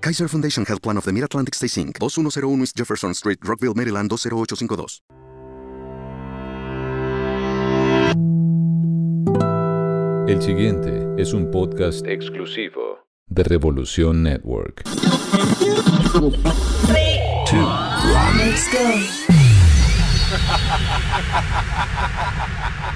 Kaiser Foundation Health Plan of the Mid-Atlantic Stay Inc., 2101 East Jefferson Street, Rockville, Maryland 20852. El siguiente es un podcast exclusivo de Revolución Network.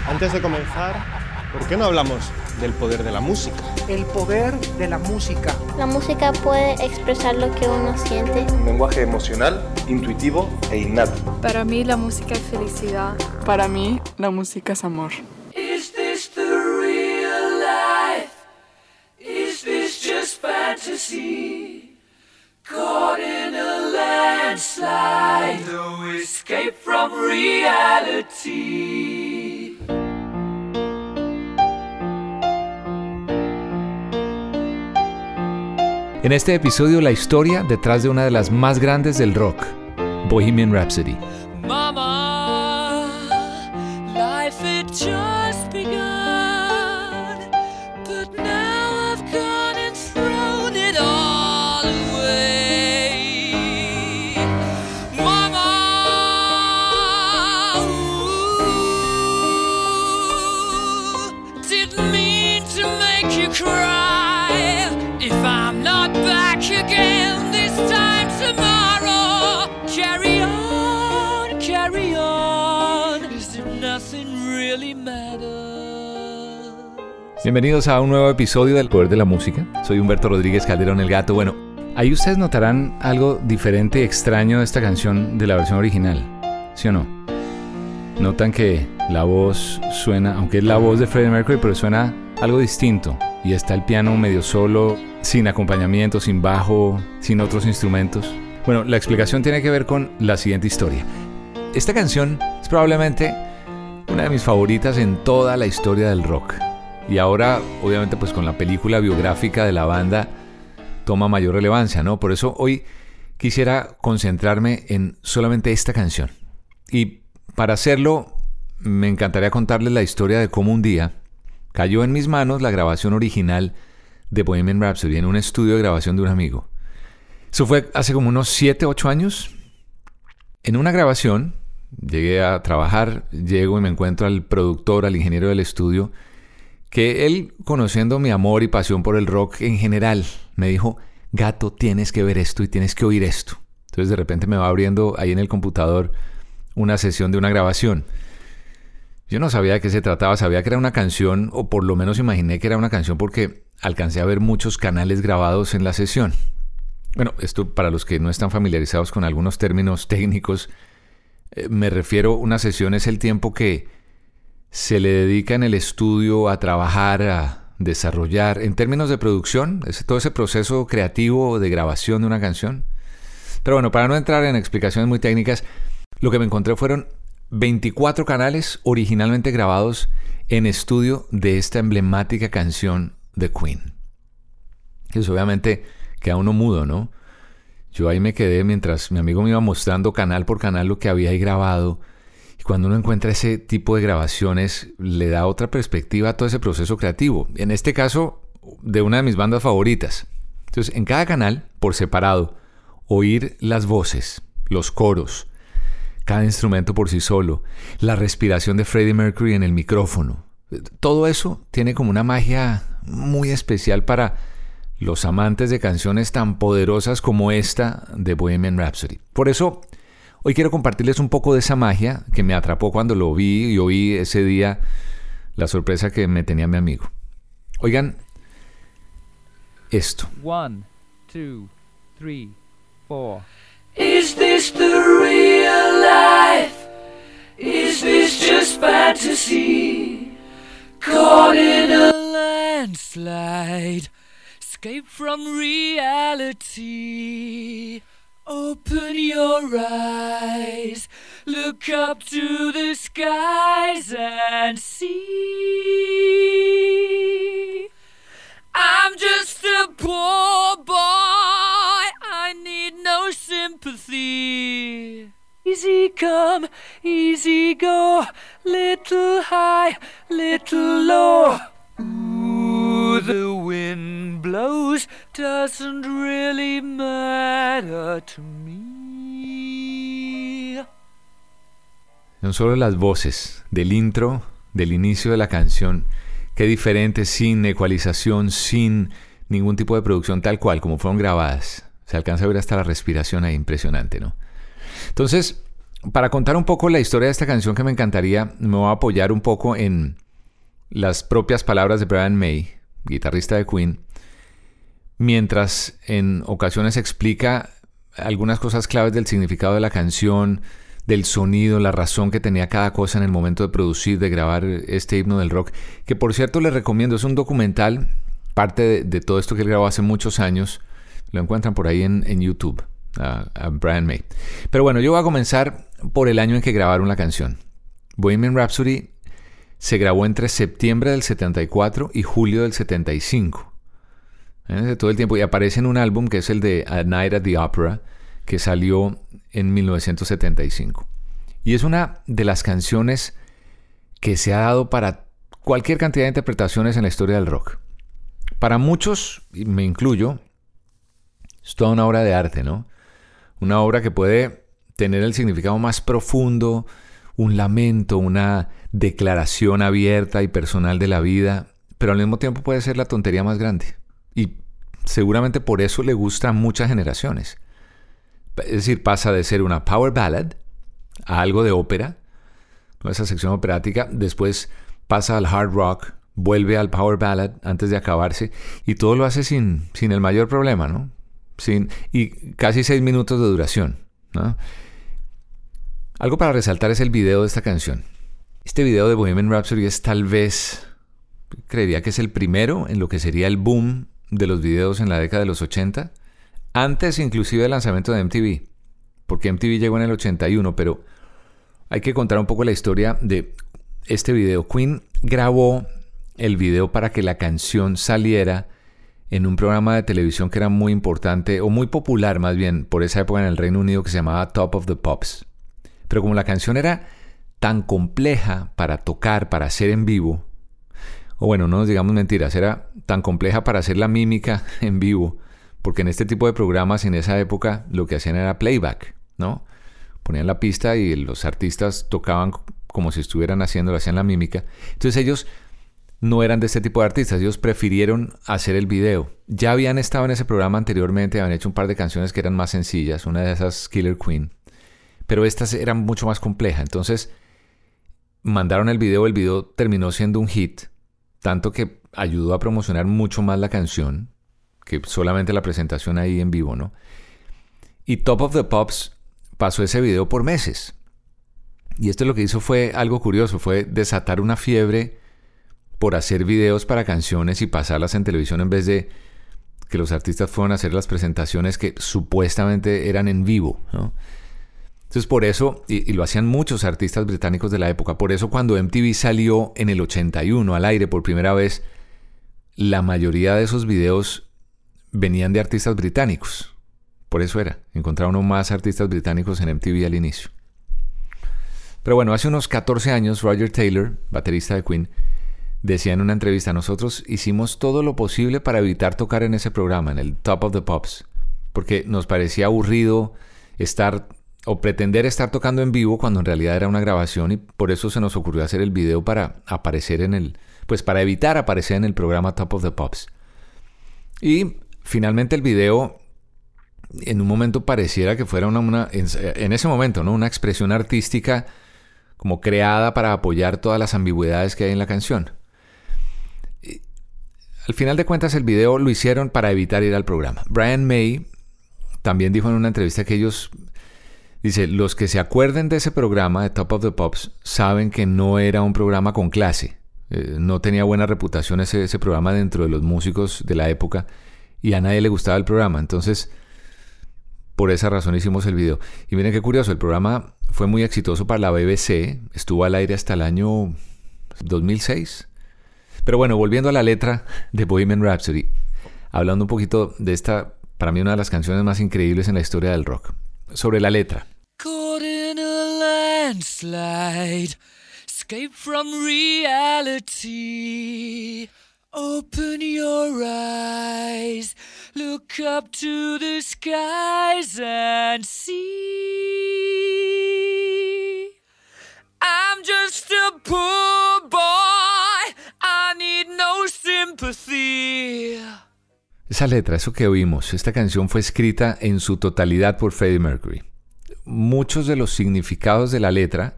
Antes de comenzar, ¿por qué no hablamos del poder de la música? El poder de la música. La música puede expresar lo que uno siente. Un lenguaje emocional, intuitivo e innato. Para mí la música es felicidad. Para mí la música es amor. Is this the real life? Is this just fantasy? Caught in a landslide, no escape from reality. En este episodio la historia detrás de una de las más grandes del rock, Bohemian Rhapsody. Bienvenidos a un nuevo episodio del Poder de la Música. Soy Humberto Rodríguez Calderón el Gato. Bueno, ahí ustedes notarán algo diferente y extraño de esta canción de la versión original, ¿sí o no? Notan que la voz suena, aunque es la voz de Freddie Mercury, pero suena algo distinto. Y está el piano medio solo, sin acompañamiento, sin bajo, sin otros instrumentos. Bueno, la explicación tiene que ver con la siguiente historia. Esta canción es probablemente una de mis favoritas en toda la historia del rock. Y ahora, obviamente, pues con la película biográfica de la banda toma mayor relevancia, ¿no? Por eso hoy quisiera concentrarme en solamente esta canción. Y para hacerlo, me encantaría contarles la historia de cómo un día cayó en mis manos la grabación original de Bohemian Rhapsody en un estudio de grabación de un amigo. Eso fue hace como unos 7, 8 años. En una grabación, llegué a trabajar, llego y me encuentro al productor, al ingeniero del estudio, que él, conociendo mi amor y pasión por el rock en general, me dijo, gato, tienes que ver esto y tienes que oír esto. Entonces de repente me va abriendo ahí en el computador una sesión de una grabación. Yo no sabía de qué se trataba, sabía que era una canción, o por lo menos imaginé que era una canción porque alcancé a ver muchos canales grabados en la sesión. Bueno, esto para los que no están familiarizados con algunos términos técnicos, eh, me refiero, una sesión es el tiempo que se le dedica en el estudio a trabajar, a desarrollar, en términos de producción, todo ese proceso creativo de grabación de una canción. Pero bueno, para no entrar en explicaciones muy técnicas, lo que me encontré fueron 24 canales originalmente grabados en estudio de esta emblemática canción de Queen. Eso obviamente queda uno mudo, ¿no? Yo ahí me quedé mientras mi amigo me iba mostrando canal por canal lo que había ahí grabado. Y cuando uno encuentra ese tipo de grabaciones, le da otra perspectiva a todo ese proceso creativo. En este caso, de una de mis bandas favoritas. Entonces, en cada canal, por separado, oír las voces, los coros, cada instrumento por sí solo, la respiración de Freddie Mercury en el micrófono. Todo eso tiene como una magia muy especial para los amantes de canciones tan poderosas como esta de Bohemian Rhapsody. Por eso, Hoy quiero compartirles un poco de esa magia que me atrapó cuando lo vi y oí ese día la sorpresa que me tenía mi amigo. Oigan, esto. One, two, three, four. Is this the real life? Is this just fantasy? Caught in a landslide, escape from reality. Open your eyes, look up to the skies and see. I'm just a poor boy, no sympathy. Easy come, easy go, little high, little low. Ooh, the wind blows, doesn't really matter to me. Son solo las voces del intro, del inicio de la canción. Qué diferente sin ecualización, sin ningún tipo de producción tal cual como fueron grabadas. Se alcanza a ver hasta la respiración ahí, impresionante, ¿no? Entonces, para contar un poco la historia de esta canción que me encantaría, me voy a apoyar un poco en las propias palabras de Brian May, guitarrista de Queen, mientras en ocasiones explica algunas cosas claves del significado de la canción, del sonido, la razón que tenía cada cosa en el momento de producir, de grabar este himno del rock, que por cierto les recomiendo, es un documental, parte de, todo esto que él grabó hace muchos años, lo encuentran por ahí en, YouTube, a, Brian May. Pero bueno, yo voy a comenzar por el año en que grabaron la canción. Bohemian Rhapsody se grabó entre septiembre del 74 y julio del 75. ¿Eh? Todo el tiempo. Y aparece en un álbum que es el de A Night at the Opera, que salió en 1975. Y es una de las canciones que se ha dado para cualquier cantidad de interpretaciones en la historia del rock. Para muchos, y me incluyo, es toda una obra de arte, ¿no? Una obra que puede tener el significado más profundo, un lamento, una declaración abierta y personal de la vida, pero al mismo tiempo puede ser la tontería más grande. Y seguramente por eso le gusta a muchas generaciones. Es decir, pasa de ser una power ballad a algo de ópera, ¿no? esa sección operática, después pasa al hard rock, vuelve al power ballad antes de acabarse, y todo lo hace sin, sin el mayor problema, ¿no? Y casi seis minutos de duración. ¿no? Algo para resaltar es el video de esta canción. Este video de Bohemian Rhapsody es tal vez, creería que es el primero en lo que sería el boom de los videos en la década de los 80, antes inclusive del lanzamiento de MTV, porque MTV llegó en el 81, pero hay que contar un poco la historia de este video. Queen grabó el video para que la canción saliera en un programa de televisión que era muy importante, o muy popular más bien, por esa época en el Reino Unido, que se llamaba Top of the Pops. Pero como la canción era tan compleja para tocar, para hacer en vivo, o bueno, no nos digamos mentiras, era tan compleja para hacer la mímica en vivo, porque en este tipo de programas en esa época lo que hacían era playback, ¿no? Ponían la pista y los artistas tocaban como si estuvieran haciendo, hacían la mímica. Entonces ellos no eran de este tipo de artistas, ellos prefirieron hacer el video. Ya habían estado en ese programa anteriormente, habían hecho un par de canciones que eran más sencillas, una de esas Killer Queen pero estas eran mucho más complejas. Entonces mandaron el video, el video terminó siendo un hit, tanto que ayudó a promocionar mucho más la canción que solamente la presentación ahí en vivo, ¿no? Y Top of the Pops pasó ese video por meses. Y esto lo que hizo fue algo curioso, fue desatar una fiebre por hacer videos para canciones y pasarlas en televisión en vez de que los artistas fueran a hacer las presentaciones que supuestamente eran en vivo. Entonces por eso, y, lo hacían muchos artistas británicos de la época, por eso cuando MTV salió en el 81 al aire por primera vez, la mayoría de esos videos venían de artistas británicos. Por eso era, encontraron más artistas británicos en MTV al inicio. Pero bueno, hace unos 14 años Roger Taylor, baterista de Queen, decía en una entrevista, nosotros hicimos todo lo posible para evitar tocar en ese programa, en el Top of the Pops, porque nos parecía aburrido estar o pretender estar tocando en vivo cuando en realidad era una grabación y por eso se nos ocurrió hacer el video para aparecer en el, pues para evitar aparecer en el programa Top of the Pops. Y finalmente el video en un momento pareciera que fuera una, en, en, ese momento, ¿no? Una expresión artística como creada para apoyar todas las ambigüedades que hay en la canción. Al final de cuentas, el video lo hicieron para evitar ir al programa. Brian May también dijo en una entrevista que ellos, dice, los que se acuerden de ese programa de Top of the Pops saben que no era un programa con clase. Eh, no tenía buena reputación ese programa dentro de los músicos de la época y a nadie le gustaba el programa. Entonces, por esa razón hicimos el video. Y miren qué curioso, el programa fue muy exitoso para la BBC, estuvo al aire hasta el año 2006. Pero bueno, volviendo a la letra de Bohemian Rhapsody, hablando un poquito de esta, para mí una de las canciones más increíbles en la historia del rock. Sobre la letra. Caught in a landslide, escape from reality. Open your eyes, look up to the skies and see. I'm just a poor boy, I need no sympathy. Esa letra, eso que oímos, esta canción fue escrita en su totalidad por Freddie Mercury. Muchos de los significados de la letra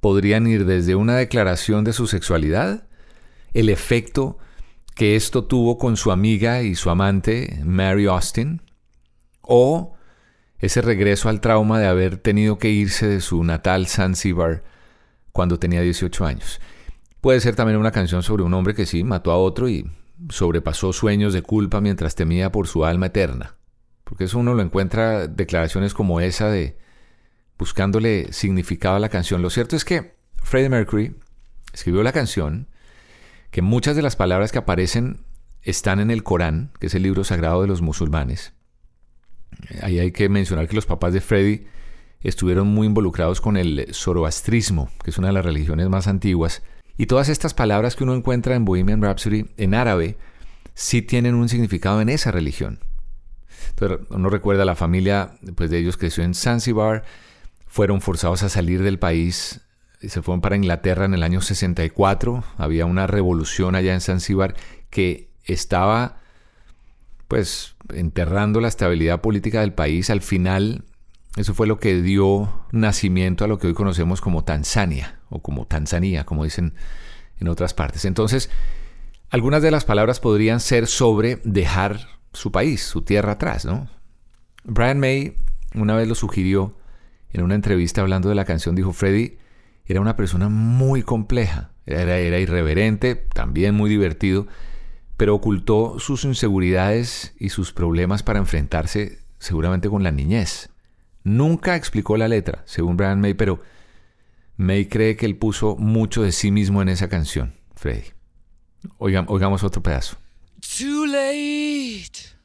podrían ir desde una declaración de su sexualidad, el efecto que esto tuvo con su amiga y su amante, Mary Austin, o ese regreso al trauma de haber tenido que irse de su natal Zanzibar cuando tenía 18 años. Puede ser también una canción sobre un hombre que sí mató a otro y sobrepasó sueños de culpa mientras temía por su alma eterna. Porque eso uno lo encuentra declaraciones como esa de buscándole significado a la canción. Lo cierto es que Freddie Mercury escribió la canción que muchas de las palabras que aparecen están en el Corán, que es el libro sagrado de los musulmanes. Ahí hay que mencionar que los papás de Freddy estuvieron muy involucrados con el zoroastrismo, que es una de las religiones más antiguas. Y todas estas palabras que uno encuentra en Bohemian Rhapsody en árabe sí tienen un significado en esa religión. Entonces, uno recuerda la familia pues, de ellos creció en Zanzibar, fueron forzados a salir del país se fueron para Inglaterra en el año 64. Había una revolución allá en Zanzíbar que estaba pues enterrando la estabilidad política del país. Al final, eso fue lo que dio nacimiento a lo que hoy conocemos como Tanzania o como Tanzania, como dicen en otras partes. Entonces, algunas de las palabras podrían ser sobre dejar su país, su tierra atrás, ¿no? Brian May una vez lo sugirió en una entrevista hablando de la canción, dijo, Freddy, era una persona muy compleja, era, era irreverente, también muy divertido, pero ocultó sus inseguridades y sus problemas para enfrentarse seguramente con la niñez. Nunca explicó la letra, según Brian May, pero May cree que él puso mucho de sí mismo en esa canción, Freddy. oigamos otro pedazo. Too late.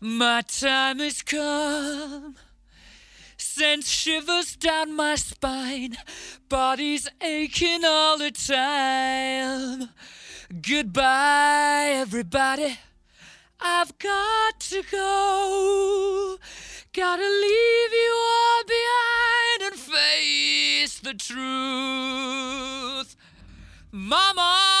My time has come. sends shivers down my spine. Body's aching all the time. Goodbye, everybody. I've got to go. Gotta leave you all behind and face the truth. Mama!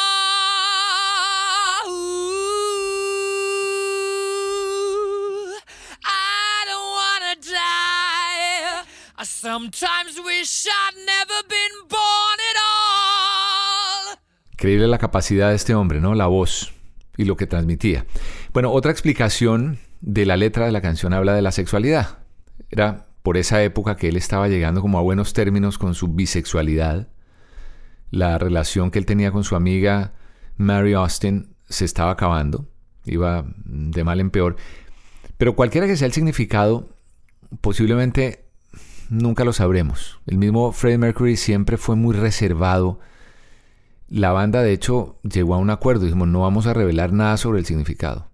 sometimes wish I'd never been born at all. Increíble la capacidad de este hombre, ¿no? La voz y lo que transmitía. Bueno, otra explicación de la letra de la canción habla de la sexualidad. Era por esa época que él estaba llegando como a buenos términos con su bisexualidad. La relación que él tenía con su amiga Mary Austin se estaba acabando, iba de mal en peor. Pero cualquiera que sea el significado, posiblemente nunca lo sabremos. El mismo Freddie Mercury siempre fue muy reservado. La banda, de hecho, llegó a un acuerdo. Dijimos, no vamos a revelar nada sobre el significado.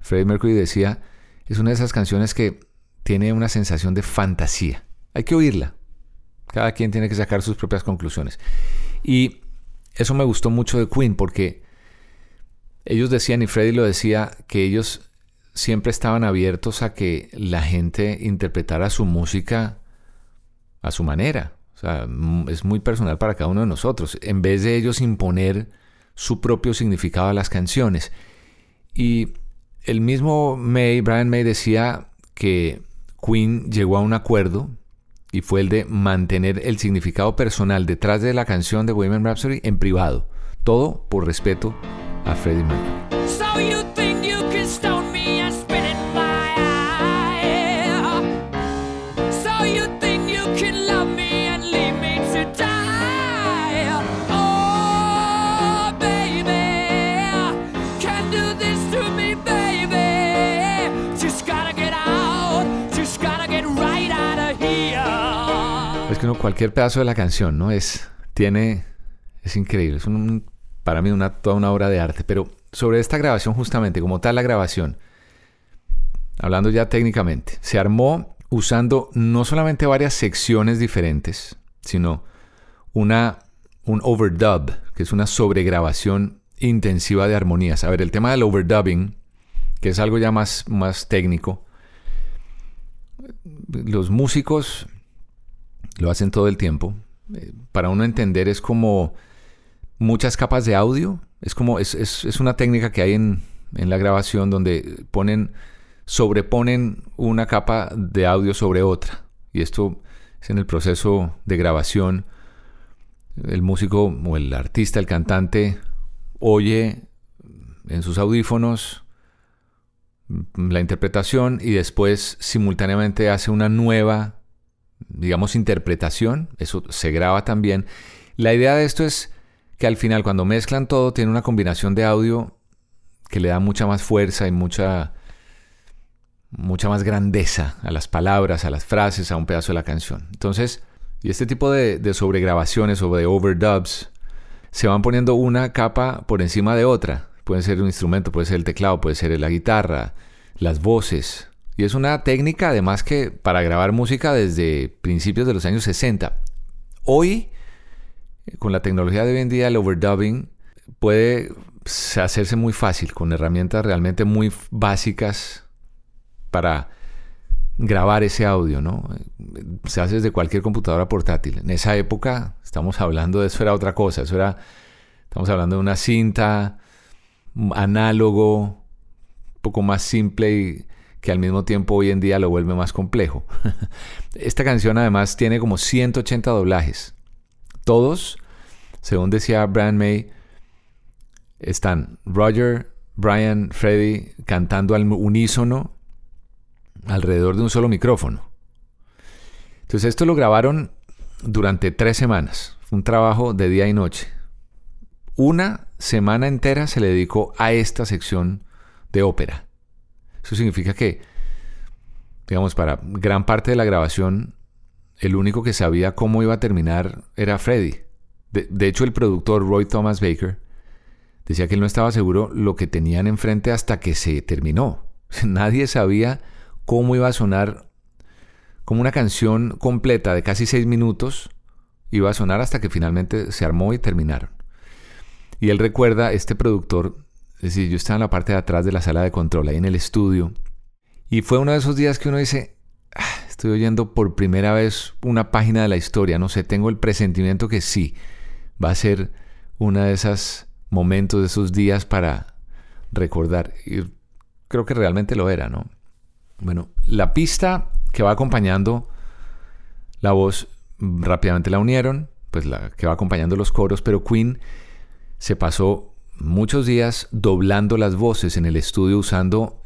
Freddie Mercury decía, es una de esas canciones que tiene una sensación de fantasía. Hay que oírla. Cada quien tiene que sacar sus propias conclusiones. Y eso me gustó mucho de Queen porque ellos decían, y Freddie lo decía, que ellos siempre estaban abiertos a que la gente interpretara su música a su manera. O sea, es muy personal para cada uno de nosotros, en vez de ellos imponer su propio significado a las canciones. Y el mismo May, Brian May decía que Queen llegó a un acuerdo y fue el de mantener el significado personal detrás de la canción de Women Rhapsody en privado. Todo por respeto a Freddie Mercury. Cualquier pedazo de la canción, ¿no? Es, tiene, es increíble. Es un, para mí una, toda una obra de arte. Pero sobre esta grabación justamente, como tal la grabación, hablando ya técnicamente, se armó usando no solamente varias secciones diferentes, sino una, un overdub, que es una sobregrabación intensiva de armonías. A ver, el tema del overdubbing, que es algo ya más, más técnico, los músicos lo hacen todo el tiempo. Eh, Para uno entender es como muchas capas de audio. Es como, es, es- es una técnica que hay en, en la grabación donde ponen, sobreponen una capa de audio sobre otra. Y esto es en el proceso de grabación. El músico o el artista, el cantante, oye en sus audífonos la interpretación y después simultáneamente hace una nueva, digamos, interpretación. Eso se graba también. La idea de esto es que al final cuando mezclan todo tiene una combinación de audio que le da mucha más fuerza y mucha mucha más grandeza a las palabras, a las frases, a un pedazo de la canción. Entonces, y este tipo de, de sobregrabaciones o de overdubs se van poniendo una capa por encima de otra. Puede ser un instrumento, puede ser el teclado, puede ser la guitarra, las voces. Y es una técnica además que para grabar música desde principios de los años 60. Hoy, con la tecnología de hoy en día, el overdubbing puede hacerse muy fácil con herramientas realmente muy básicas para grabar ese audio, ¿no? Se hace desde cualquier computadora portátil. En esa época, estamos hablando de eso, era otra cosa. Eso era, estamos hablando de una cinta, análogo, un poco más simple y que al mismo tiempo hoy en día lo vuelve más complejo. Esta canción además tiene como 180 doblajes. Todos, según decía Brian May, están Roger, Brian, Freddie cantando al unísono alrededor de un solo micrófono. Entonces esto lo grabaron durante tres semanas. Un trabajo de día y noche. Una semana entera se le dedicó a esta sección de ópera. Eso significa que, digamos, para gran parte de la grabación, el único que sabía cómo iba a terminar era Freddie. De, de hecho, el productor Roy Thomas Baker decía que él no estaba seguro lo que tenían enfrente hasta que se terminó. Nadie sabía cómo iba a sonar como una canción completa de casi seis minutos iba a sonar hasta que finalmente se armó y terminaron. Y él recuerda, este productor, es decir, yo estaba en la parte de atrás de la sala de control, ahí en el estudio, y fue uno de esos días que uno dice, "Ah, estoy oyendo por primera vez una página de la historia, no sé, tengo el presentimiento que sí, va a ser una de esos momentos, de esos días para recordar. Y creo que realmente lo era, ¿no? Bueno, la pista que va acompañando la voz rápidamente la unieron, pues la que va acompañando los coros, pero Queen se pasó muchos días doblando las voces en el estudio usando,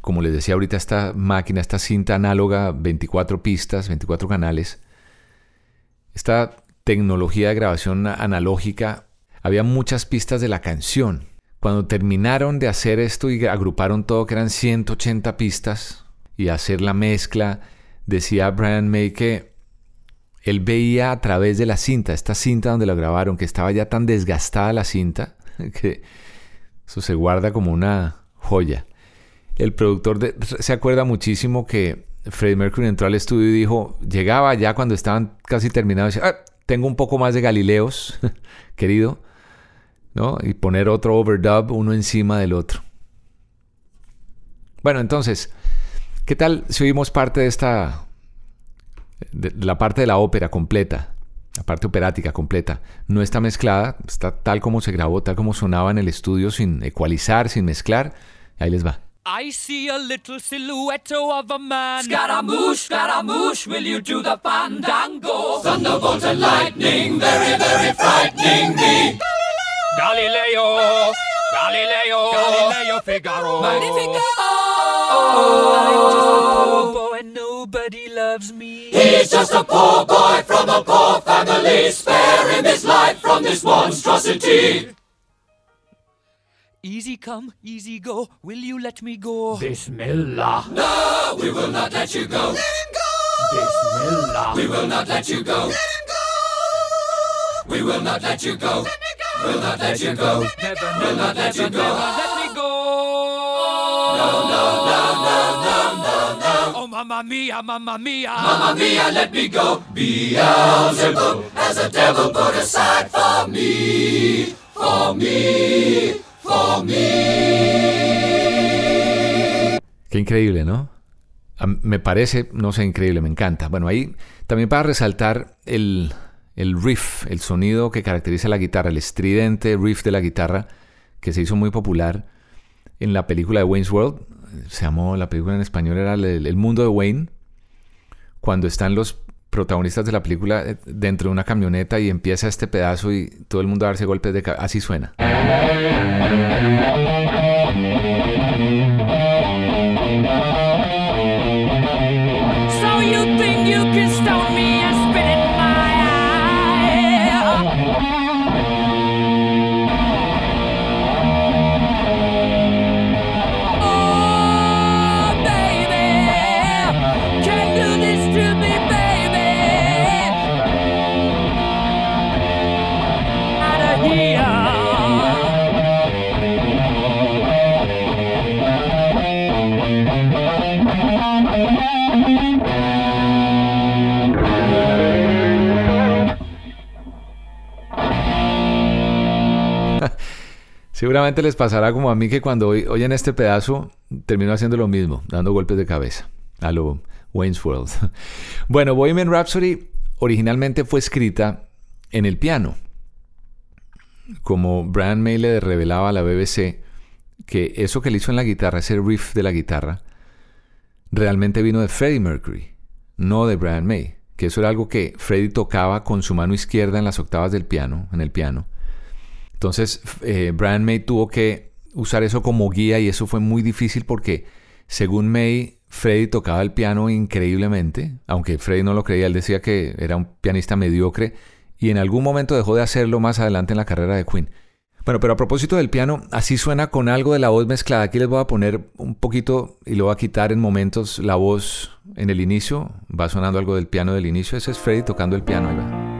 como les decía ahorita, esta máquina, esta cinta análoga, 24 pistas, 24 canales. Esta tecnología de grabación analógica, había muchas pistas de la canción. Cuando terminaron de hacer esto y agruparon todo, que eran 180 pistas, y hacer la mezcla, decía Brian May que él veía a través de la cinta, esta cinta donde lo grabaron, que estaba ya tan desgastada la cinta, que eso se guarda como una joya. El productor de- se acuerda muchísimo que Freddie Mercury entró al estudio y dijo, llegaba ya cuando estaban casi terminados, decía, "Ah, tengo un poco más de Galileos, querido, ¿no? Y poner otro overdub uno encima del otro. Bueno, entonces, ¿qué tal si oímos parte de esta, de la parte de la ópera completa? La parte operática completa. No está mezclada, está tal como se grabó, tal como sonaba en el estudio, sin ecualizar, sin mezclar. Ahí les va. I see a little silhouette of a man. Scaramouche, Scaramouche, will you do the fandango? Thunderbolt and lightning, very, very frightening me. Galileo, Galileo, Galileo Figaro. Magnifico. I'm just a poor boy, nobody loves me. He's just a poor boy from a poor family. Spare him his life from this monstrosity. Easy come, easy go, will you let me go? Bismillah. No, we will not let you go. Let him go. Bismillah. We will not let you go. Let him go. We will not let you go. Let me go. We'll not let you go. Never, we'll not let you go. Let me go. No, no, no, no, no, no, no. Mamma mia, mamma mia. Mamma mia, let me go. Beelzebub has a devil put aside for me. For me. For me. Qué increíble, ¿no? Me parece, no sé, increíble, me encanta. Bueno, ahí también para resaltar el, el riff, el sonido que caracteriza la guitarra, el estridente riff de la guitarra, que se hizo muy popular en la película de Wayne's World. Se llamó, la película en español era El, Mundo de Wayne. Cuando están los protagonistas de la película eh, dentro de una camioneta y empieza este pedazo y todo el mundo a darse golpes de cabeza. Así suena. Seguramente les pasará como a mí que cuando oy- oyen este pedazo termino haciendo lo mismo, dando golpes de cabeza a lo Wayne's World. Bueno, Bohemian Rhapsody originalmente fue escrita en el piano. Como Brian May le revelaba a la BBC que eso que le hizo en la guitarra, ese riff de la guitarra, realmente vino de Freddie Mercury, no de Brian May. Que eso era algo que Freddie tocaba con su mano izquierda en las octavas del piano, en el piano. Entonces, eh, Brian May tuvo que usar eso como guía y eso fue muy difícil porque, según May, Freddie tocaba el piano increíblemente, aunque Freddie no lo creía, él decía que era un pianista mediocre y en algún momento dejó de hacerlo más adelante en la carrera de Queen. Bueno, pero a propósito del piano, así suena con algo de la voz mezclada. Aquí les voy a poner un poquito y lo voy a quitar en momentos la voz en el inicio. Va sonando algo del piano del inicio. Ese es Freddie tocando el piano. Ahí va.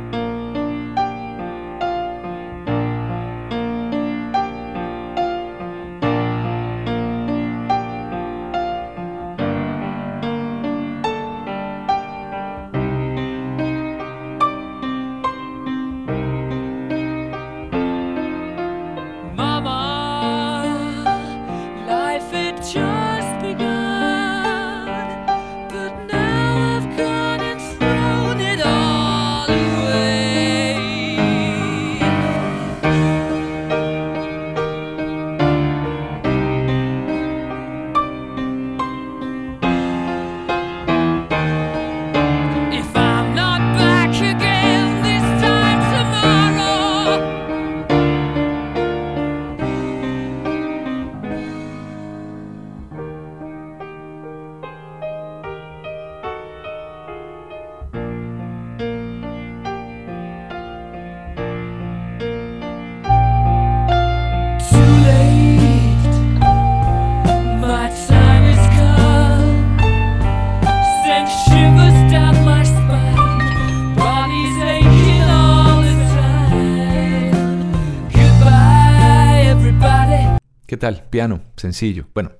¿Qué tal? Piano, sencillo. Bueno,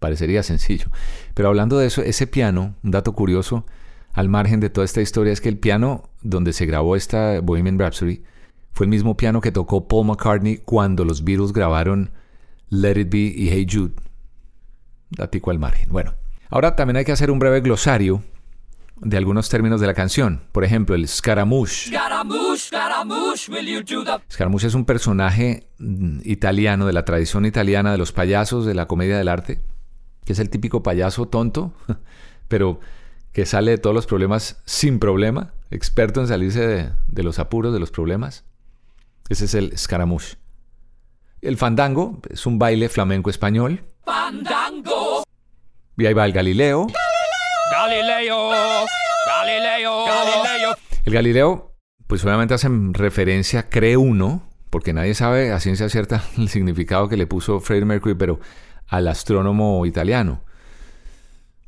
parecería sencillo. Pero hablando de eso, ese piano, un dato curioso, al margen de toda esta historia, es que el piano donde se grabó esta Bohemian Rhapsody fue el mismo piano que tocó Paul McCartney cuando los Beatles grabaron Let It Be y Hey Jude. Datico al margen. Bueno, ahora también hay que hacer un breve glosario de algunos términos de la canción. Por ejemplo, el Scaramouche. Scaramouche, Scaramouche, will you do the Scaramouche es un personaje mm, italiano de la tradición italiana de los payasos de la comedia del arte. que es el típico payaso tonto, pero que sale de todos los problemas sin problema, experto en salirse de, de los apuros, de los problemas. Ese es el Scaramouche. El fandango es un baile flamenco español. Fandango. Y ahí va el Galileo. Galileo. Galileo. Galileo. El Galileo, pues obviamente hacen referencia, cree uno, porque nadie sabe a ciencia cierta el significado que le puso Freddie Mercury, pero al astrónomo italiano.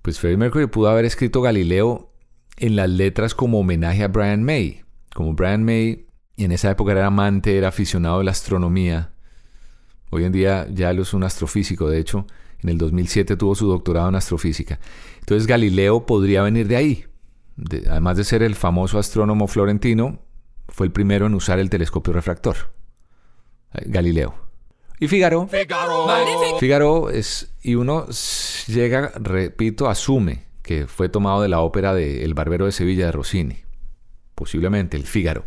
Pues Freddie Mercury pudo haber escrito Galileo en las letras como homenaje a Brian May. Como Brian May en esa época era amante, era aficionado de la astronomía. Hoy en día ya él es un astrofísico, de hecho, en el 2007 tuvo su doctorado en astrofísica. Entonces Galileo podría venir de ahí. De, además de ser el famoso astrónomo florentino, fue el primero en usar el telescopio refractor. Galileo. Y Fígaro. Figaro. Fígaro es. Y uno llega, repito, asume que fue tomado de la ópera de El Barbero de Sevilla de Rossini. Posiblemente, el Fígaro.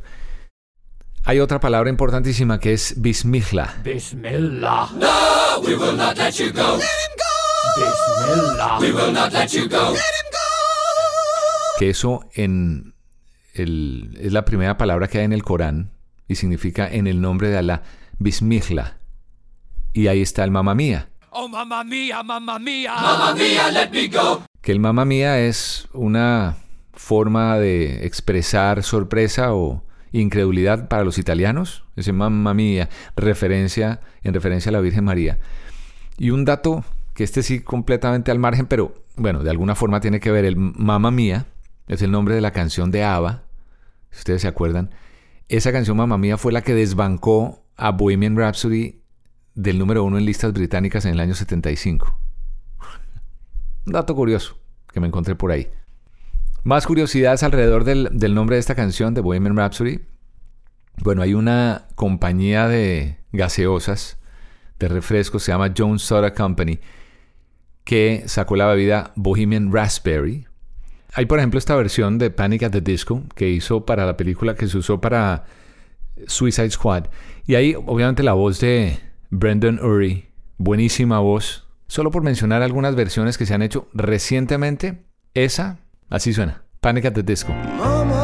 Hay otra palabra importantísima que es bismillah. Bismillah. No, we will not let you go. Let him go. Bismillah. We will not let you go. Let him go. Que eso en el, es la primera palabra que hay en el Corán y significa en el nombre de Allah, bismillah. Y ahí está el mamá mía. Oh, mamma mía, mamma mía. Mamma mía, let me go. Que el mamá mía es una forma de expresar sorpresa o incredulidad para los italianos, ese mamma mía, referencia, en referencia a la Virgen María. Y un dato que este sí completamente al margen, pero bueno, de alguna forma tiene que ver, el mamma mía es el nombre de la canción de ABBA, si ustedes se acuerdan. Esa canción mamma mía fue la que desbancó a Bohemian Rhapsody del número uno en listas británicas en el año 75. Un dato curioso que me encontré por ahí. Más curiosidades alrededor del, del, nombre de esta canción de Bohemian Rhapsody. Bueno, hay una compañía de gaseosas, de refrescos, se llama Jones Soda Company, que sacó la bebida Bohemian Raspberry. Hay, por ejemplo, esta versión de Panic at the Disco que hizo para la película que se usó para Suicide Squad. Y ahí, obviamente, la voz de Brendan Urie, buenísima voz. Solo por mencionar algunas versiones que se han hecho recientemente, esa Así suena. Panic at the Disco. Mama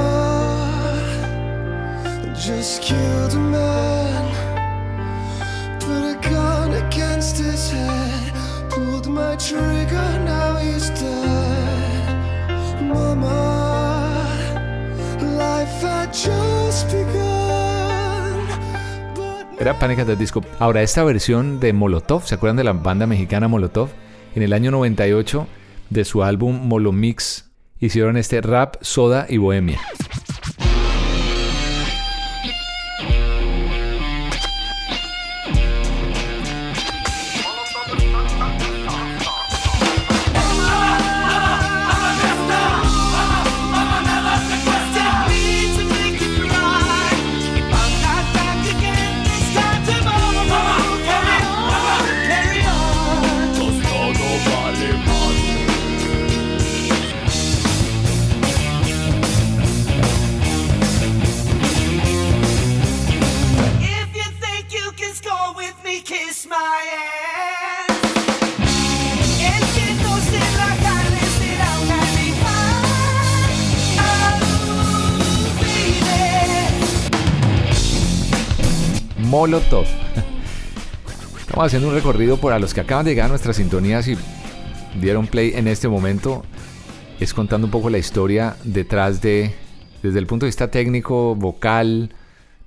just Era Panic at the Disco. Ahora, esta versión de Molotov, ¿se acuerdan de la banda mexicana Molotov? En el año 98, de su álbum Molomix hicieron este rap, soda y bohemia. Molotov. Estamos haciendo un recorrido por a los que acaban de llegar a nuestras sintonías y dieron play en este momento. Es contando un poco la historia detrás de, desde el punto de vista técnico, vocal,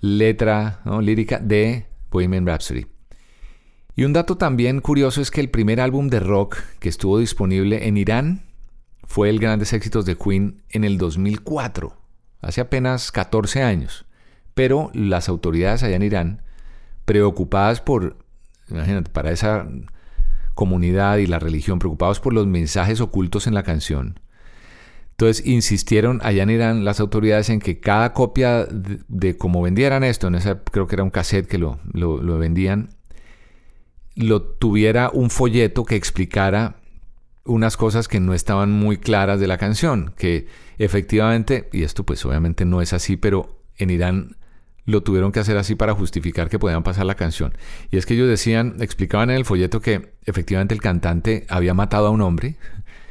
letra, ¿no? lírica de Bohemian Rhapsody. Y un dato también curioso es que el primer álbum de rock que estuvo disponible en Irán fue el Grandes Éxitos de Queen en el 2004, hace apenas 14 años. Pero las autoridades allá en Irán preocupadas por, imagínate, para esa comunidad y la religión, preocupados por los mensajes ocultos en la canción. Entonces insistieron allá en Irán las autoridades en que cada copia de, cómo vendieran esto, en esa creo que era un cassette que lo, lo, lo vendían, lo tuviera un folleto que explicara unas cosas que no estaban muy claras de la canción, que efectivamente, y esto pues obviamente no es así, pero en Irán lo tuvieron que hacer así para justificar que podían pasar la canción. Y es que ellos decían, explicaban en el folleto que efectivamente el cantante había matado a un hombre,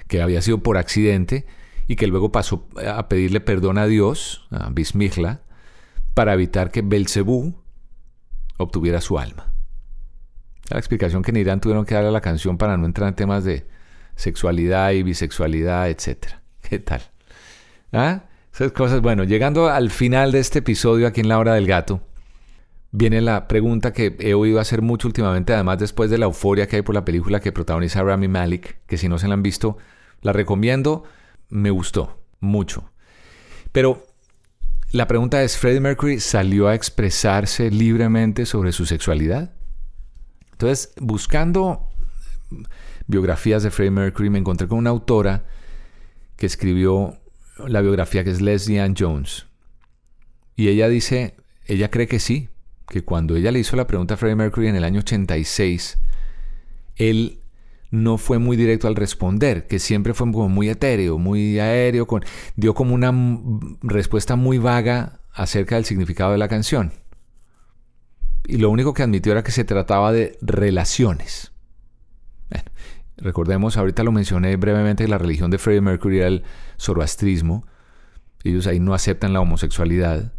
que había sido por accidente y que luego pasó a pedirle perdón a Dios, a Bismigla, para evitar que Belcebú obtuviera su alma. La explicación que en Irán tuvieron que darle a la canción para no entrar en temas de sexualidad y bisexualidad, etc. ¿Qué tal? ¿Ah? Esas cosas. Bueno, llegando al final de este episodio aquí en La Hora del Gato, viene la pregunta que he oído hacer mucho últimamente, además después de la euforia que hay por la película que protagoniza Rami Malek, que si no se la han visto, la recomiendo, me gustó mucho. Pero la pregunta es, ¿Freddie Mercury salió a expresarse libremente sobre su sexualidad? Entonces, buscando biografías de Freddie Mercury, me encontré con una autora que escribió la biografía que es Leslie Ann Jones. Y ella dice, ella cree que sí, que cuando ella le hizo la pregunta a Freddie Mercury en el año 86, él no fue muy directo al responder, que siempre fue como muy etéreo, muy aéreo, con, dio como una respuesta muy vaga acerca del significado de la canción y lo único que admitió era que se trataba de relaciones. Recordemos, ahorita lo mencioné brevemente, la religión de Freddie Mercury era el zoroastrismo. Ellos ahí no aceptan la homosexualidad.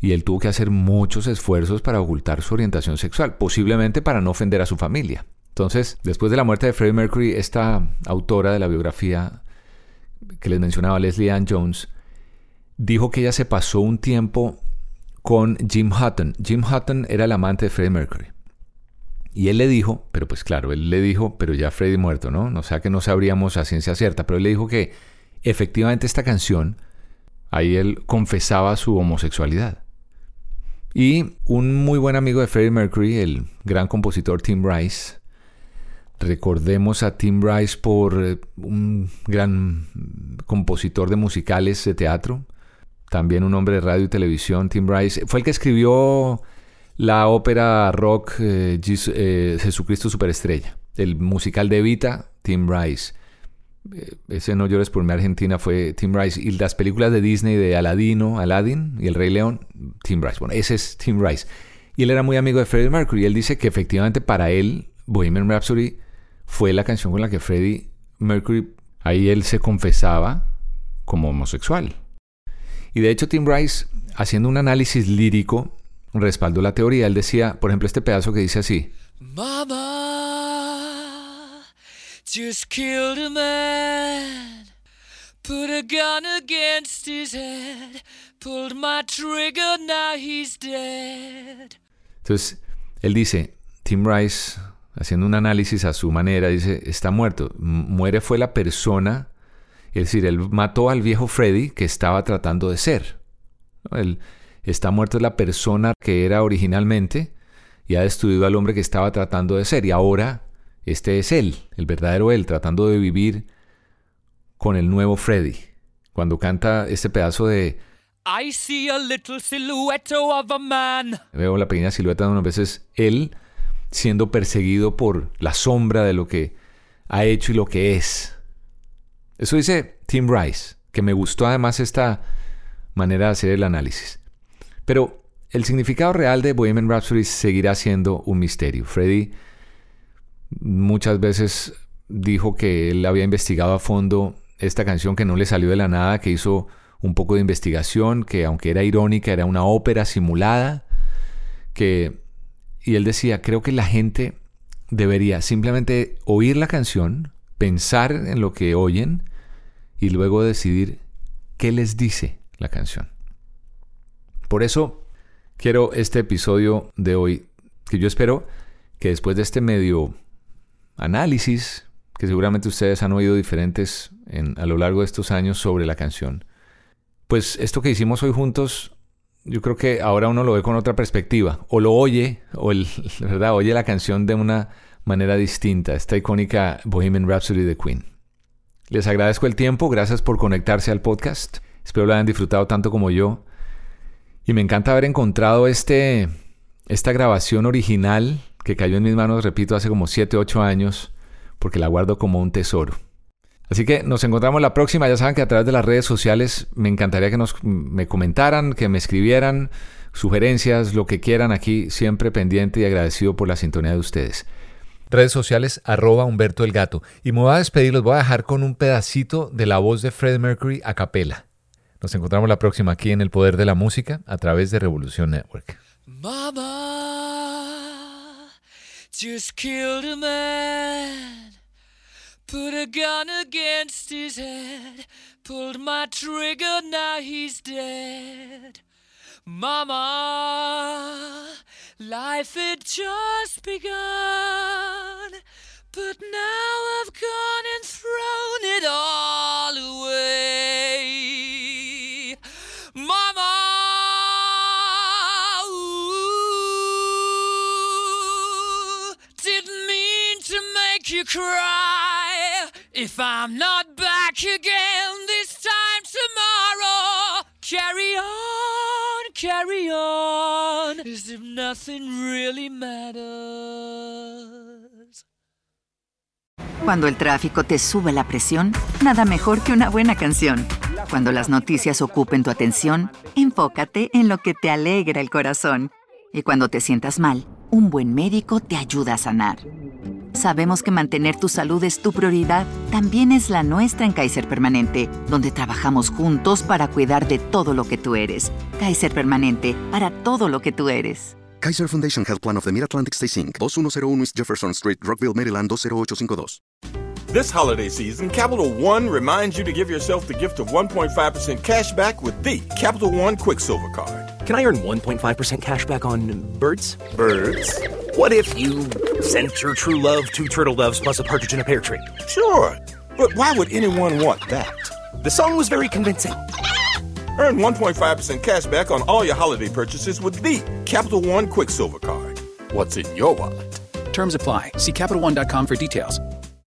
Y él tuvo que hacer muchos esfuerzos para ocultar su orientación sexual, posiblemente para no ofender a su familia. Entonces, después de la muerte de Freddie Mercury, esta autora de la biografía que les mencionaba, Leslie Ann Jones, dijo que ella se pasó un tiempo con Jim Hutton. Jim Hutton era el amante de Freddie Mercury. Y él le dijo, pero pues claro, él le dijo, pero ya Freddie muerto, ¿no? O sea que no sabríamos a ciencia cierta, pero él le dijo que efectivamente esta canción, ahí él confesaba su homosexualidad. Y un muy buen amigo de Freddie Mercury, el gran compositor Tim Rice, recordemos a Tim Rice por eh, un gran compositor de musicales de teatro, también un hombre de radio y televisión, Tim Rice. Fue el que escribió la ópera rock eh, eh, Jesucristo Superestrella. El musical de Evita, Tim Rice. Eh, ese No llores por mi Argentina fue Tim Rice. Y las películas de Disney de Aladino, Aladdin y El Rey León, Tim Rice. Bueno, ese es Tim Rice. Y él era muy amigo de Freddie Mercury. Y él dice que efectivamente para él, Bohemian Rhapsody fue la canción con la que Freddie Mercury, ahí él se confesaba como homosexual. Y de hecho Tim Rice, haciendo un análisis lírico, respaldó la teoría. Él decía, por ejemplo, este pedazo que dice así. Mama just killed a man, put a gun against his head, pulled my trigger, now he's dead. Entonces, él dice, Tim Rice, haciendo un análisis a su manera, dice, está muerto. muere fue la persona es decir, él mató al viejo Freddy que estaba tratando de ser. Él está muerto la persona que era originalmente y ha destruido al hombre que estaba tratando de ser. Y ahora este es él, el verdadero él, tratando de vivir con el nuevo Freddy. Cuando canta este pedazo de I see a little silhouette of a man. Veo la pequeña silueta de unas veces él siendo perseguido por la sombra de lo que ha hecho y lo que es. Eso dice Tim Rice, que me gustó además esta manera de hacer el análisis. Pero el significado real de Bohemian Rhapsody seguirá siendo un misterio. Freddy muchas veces dijo que él había investigado a fondo esta canción que no le salió de la nada, que hizo un poco de investigación, que aunque era irónica, era una ópera simulada, que y él decía, creo que la gente debería simplemente oír la canción, pensar en lo que oyen y luego decidir qué les dice la canción. Por eso quiero este episodio de hoy, que yo espero que después de este medio análisis, que seguramente ustedes han oído diferentes a lo largo de estos años sobre la canción, pues esto que hicimos hoy juntos, yo creo que ahora uno lo ve con otra perspectiva, o lo oye, o el, ¿verdad? oye la canción de una manera distinta, esta icónica Bohemian Rhapsody de Queen. Les agradezco el tiempo, gracias por conectarse al podcast. Espero lo hayan disfrutado tanto como yo. Y me encanta haber encontrado este, esta grabación original que cayó en mis manos, repito, hace como 7, 8 años, porque la guardo como un tesoro. Así que nos encontramos la próxima. Ya saben que a través de las redes sociales me encantaría que nos, me comentaran, que me escribieran sugerencias, lo que quieran aquí, siempre pendiente y agradecido por la sintonía de ustedes. Redes sociales, arroba Humberto el Gato. Y me voy a despedir, los voy a dejar con un pedacito de la voz de Freddie Mercury a capela. Nos encontramos la próxima aquí en El Poder de la Música a través de Revolución Network. Mama just killed a man, put a gun against his head, pulled my trigger, now he's dead. Mama, life had just begun, but now I've gone and thrown it all away. You. If I'm not back again this time tomorrow, carry on, carry on, as if nothing really matters. Cuando el tráfico te sube la presión, nada mejor que una buena canción. Cuando las noticias ocupen tu atención, enfócate en lo que te alegra el corazón. Y cuando te sientas mal, un buen médico te ayuda a sanar. Sabemos que mantener tu salud es tu prioridad, también es la nuestra en Kaiser Permanente, donde trabajamos juntos para cuidar de todo lo que tú eres. Kaiser Permanente, para todo lo que tú eres. Kaiser Foundation Health Plan of the Mid-Atlantic Stay Inc. 2101 East Jefferson Street, Rockville, Maryland 20852. This holiday season, Capital One reminds you to give yourself the gift of 1.5% cash back with the Capital One Quicksilver Card. Can I earn 1.5% cash back on birds? Birds? What if you sent your true love two turtle doves plus a partridge in a pear tree? Sure, but why would anyone want that? The song was very convincing. Earn 1.5% cash back on all your holiday purchases with the Capital One Quicksilver Card. What's in your wallet? Terms apply. See CapitalOne.com for details.